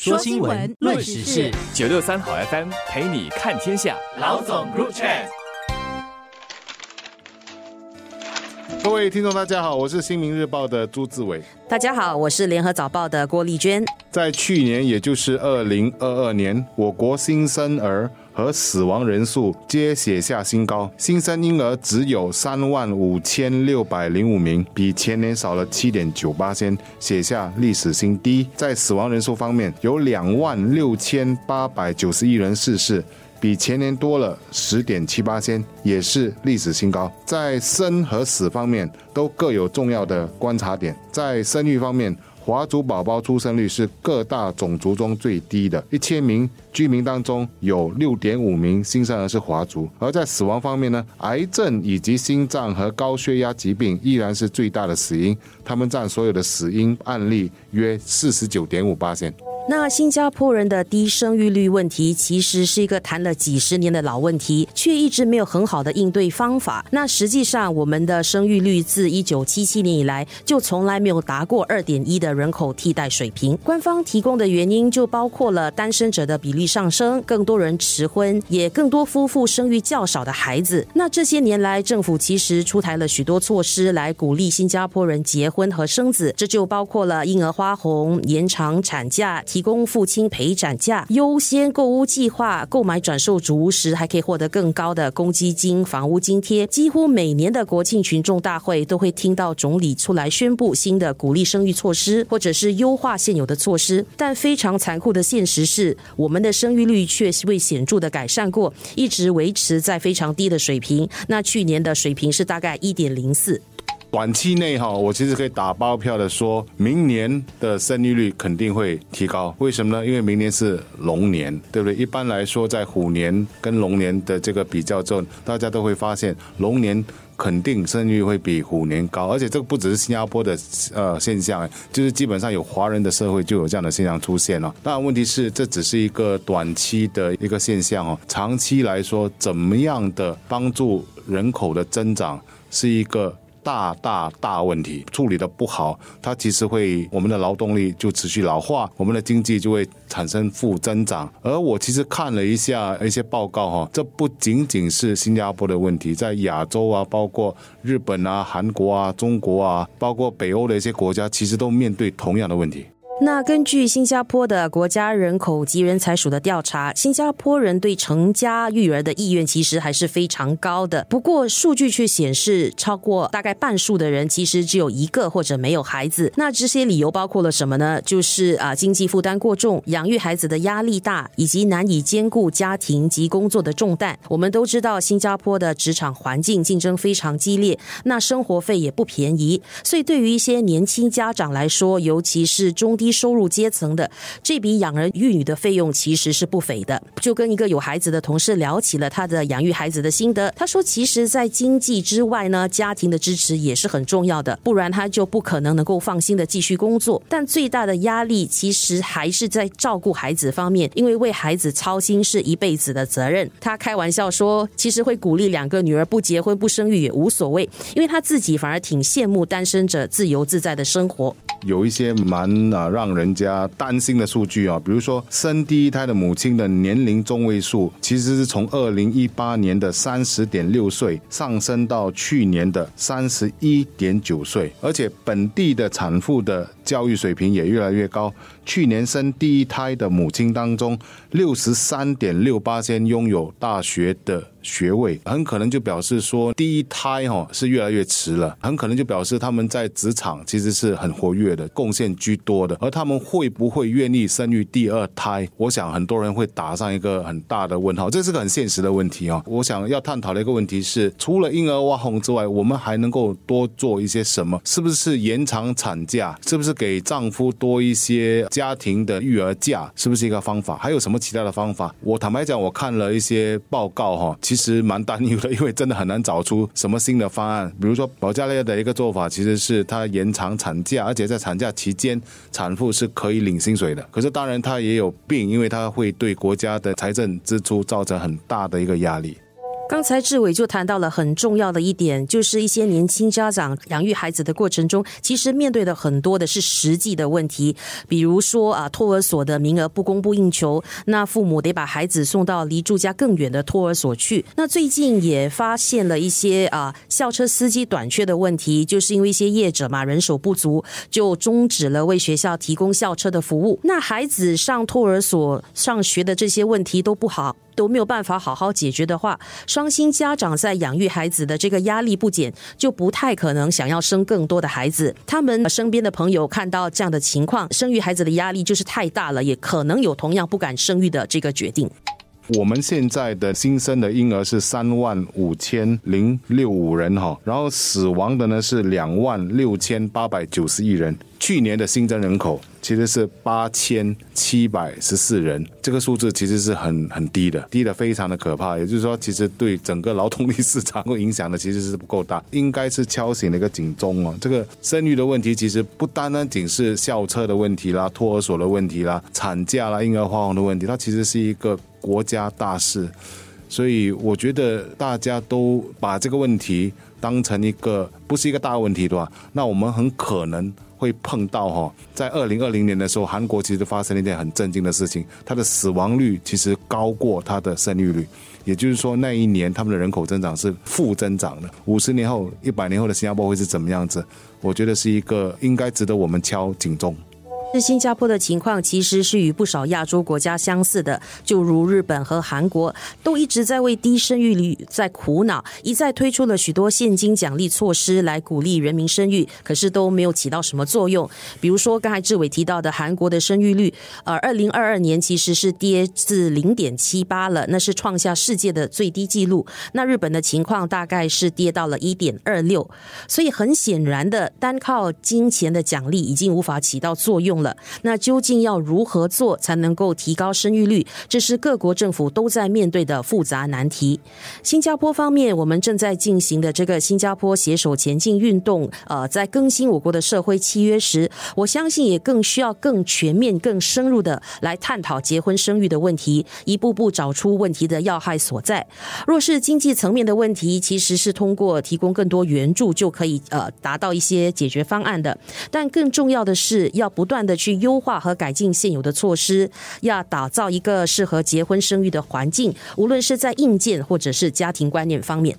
说新闻，论时事，九六三好 FM 陪你看天下。老总入场。各位听众，大家好，我是新民日报的朱志伟。大家好，我是联合早报的郭丽娟。在去年，也就是二零二二年，我国新生儿和死亡人数皆写下新高，新生婴儿只有三万五千六百零五名，比前年少了七点九八千，写下历史新低。在死亡人数方面，有两万六千八百九十一人逝世。比前年多了十点七八千，也是历史新高。在生和死方面都各有重要的观察点。在生育方面，华族宝宝出生率是各大种族中最低的，一千名居民当中有六点五名新生儿是华族。而在死亡方面呢，癌症以及心脏和高血压疾病依然是最大的死因，他们占所有的死因案例约四十九点五八线。那新加坡人的低生育率问题，其实是一个谈了几十年的老问题，却一直没有很好的应对方法。那实际上，我们的生育率自一九七七年以来，就从来没有达过二点一的人口替代水平。官方提供的原因就包括了单身者的比例上升，更多人迟婚，也更多夫妇生育较少的孩子。那这些年来，政府其实出台了许多措施来鼓励新加坡人结婚和生子，这就包括了婴儿花红、延长产假。提供父亲陪产假、优先购屋计划、购买转售主屋时还可以获得更高的公积金、房屋津贴。几乎每年的国庆群众大会都会听到总理出来宣布新的鼓励生育措施，或者是优化现有的措施。但非常残酷的现实是，我们的生育率却未显著的改善过，一直维持在非常低的水平。那去年的水平是大概一点零四。短期内哈，我其实可以打包票的说，明年的生育率肯定会提高。为什么呢？因为明年是龙年，对不对？一般来说，在虎年跟龙年的这个比较中，大家都会发现龙年肯定生育会比虎年高。而且这个不只是新加坡的呃现象，就是基本上有华人的社会就有这样的现象出现了。当然，问题是这只是一个短期的一个现象哦，长期来说，怎么样的帮助人口的增长是一个。大大大问题处理的不好，它其实会我们的劳动力就持续老化，我们的经济就会产生负增长。而我其实看了一下一些报告哈，这不仅仅是新加坡的问题，在亚洲啊，包括日本啊、韩国啊、中国啊，包括北欧的一些国家，其实都面对同样的问题。那根据新加坡的国家人口及人才署的调查，新加坡人对成家育儿的意愿其实还是非常高的。不过数据却显示，超过大概半数的人其实只有一个或者没有孩子。那这些理由包括了什么呢？就是啊，经济负担过重、养育孩子的压力大，以及难以兼顾家庭及工作的重担。我们都知道，新加坡的职场环境竞争非常激烈，那生活费也不便宜。所以对于一些年轻家长来说，尤其是中低收入阶层的这笔养儿育女的费用其实是不菲的。就跟一个有孩子的同事聊起了他的养育孩子的心得，他说：“其实，在经济之外呢，家庭的支持也是很重要的，不然他就不可能能够放心的继续工作。但最大的压力其实还是在照顾孩子方面，因为为孩子操心是一辈子的责任。”他开玩笑说：“其实会鼓励两个女儿不结婚不生育也无所谓，因为他自己反而挺羡慕单身者自由自在的生活。”有一些蛮啊让人家担心的数据啊，比如说生第一胎的母亲的年龄中位数，其实是从二零一八年的三十点六岁上升到去年的三十一点九岁，而且本地的产妇的教育水平也越来越高。去年生第一胎的母亲当中，六十三点六八先拥有大学的。学位很可能就表示说，第一胎哈是越来越迟了，很可能就表示他们在职场其实是很活跃的，贡献居多的。而他们会不会愿意生育第二胎？我想很多人会打上一个很大的问号，这是个很现实的问题啊。我想要探讨的一个问题是，除了婴儿挖红之外，我们还能够多做一些什么？是不是延长产假？是不是给丈夫多一些家庭的育儿假？是不是一个方法？还有什么其他的方法？我坦白讲，我看了一些报告哈，其实蛮担忧的，因为真的很难找出什么新的方案。比如说，保加利亚的一个做法，其实是它延长产假，而且在产假期间，产妇是可以领薪水的。可是，当然它也有病，因为它会对国家的财政支出造成很大的一个压力。刚才志伟就谈到了很重要的一点，就是一些年轻家长养育孩子的过程中，其实面对的很多的是实际的问题，比如说啊，托儿所的名额不供不应求，那父母得把孩子送到离住家更远的托儿所去。那最近也发现了一些啊，校车司机短缺的问题，就是因为一些业者嘛人手不足，就终止了为学校提供校车的服务。那孩子上托儿所上学的这些问题都不好。都没有办法好好解决的话，双薪家长在养育孩子的这个压力不减，就不太可能想要生更多的孩子。他们身边的朋友看到这样的情况，生育孩子的压力就是太大了，也可能有同样不敢生育的这个决定。我们现在的新生的婴儿是三万五千零六五人哈，然后死亡的呢是两万六千八百九十一人。去年的新增人口其实是八千七百十四人，这个数字其实是很很低的，低的非常的可怕。也就是说，其实对整个劳动力市场会影响的其实是不够大，应该是敲醒了一个警钟哦。这个生育的问题其实不单单仅是校车的问题啦、托儿所的问题啦、产假啦、婴儿花红的问题，它其实是一个。国家大事，所以我觉得大家都把这个问题当成一个不是一个大问题的话，那我们很可能会碰到哈，在二零二零年的时候，韩国其实发生了一件很震惊的事情，它的死亡率其实高过它的生育率，也就是说那一年他们的人口增长是负增长的。五十年后、一百年后的新加坡会是怎么样子？我觉得是一个应该值得我们敲警钟。是新加坡的情况，其实是与不少亚洲国家相似的，就如日本和韩国，都一直在为低生育率在苦恼，一再推出了许多现金奖励措施来鼓励人民生育，可是都没有起到什么作用。比如说刚才志伟提到的韩国的生育率，呃，二零二二年其实是跌至零点七八了，那是创下世界的最低纪录。那日本的情况大概是跌到了一点二六，所以很显然的，单靠金钱的奖励已经无法起到作用了，那究竟要如何做才能够提高生育率？这是各国政府都在面对的复杂难题。新加坡方面，我们正在进行的这个新加坡携手前进运动，呃，在更新我国的社会契约时，我相信也更需要更全面、更深入的来探讨结婚生育的问题，一步步找出问题的要害所在。若是经济层面的问题，其实是通过提供更多援助就可以呃达到一些解决方案的。但更重要的是要不断。的去优化和改进现有的措施，要打造一个适合结婚生育的环境，无论是在硬件或者是家庭观念方面。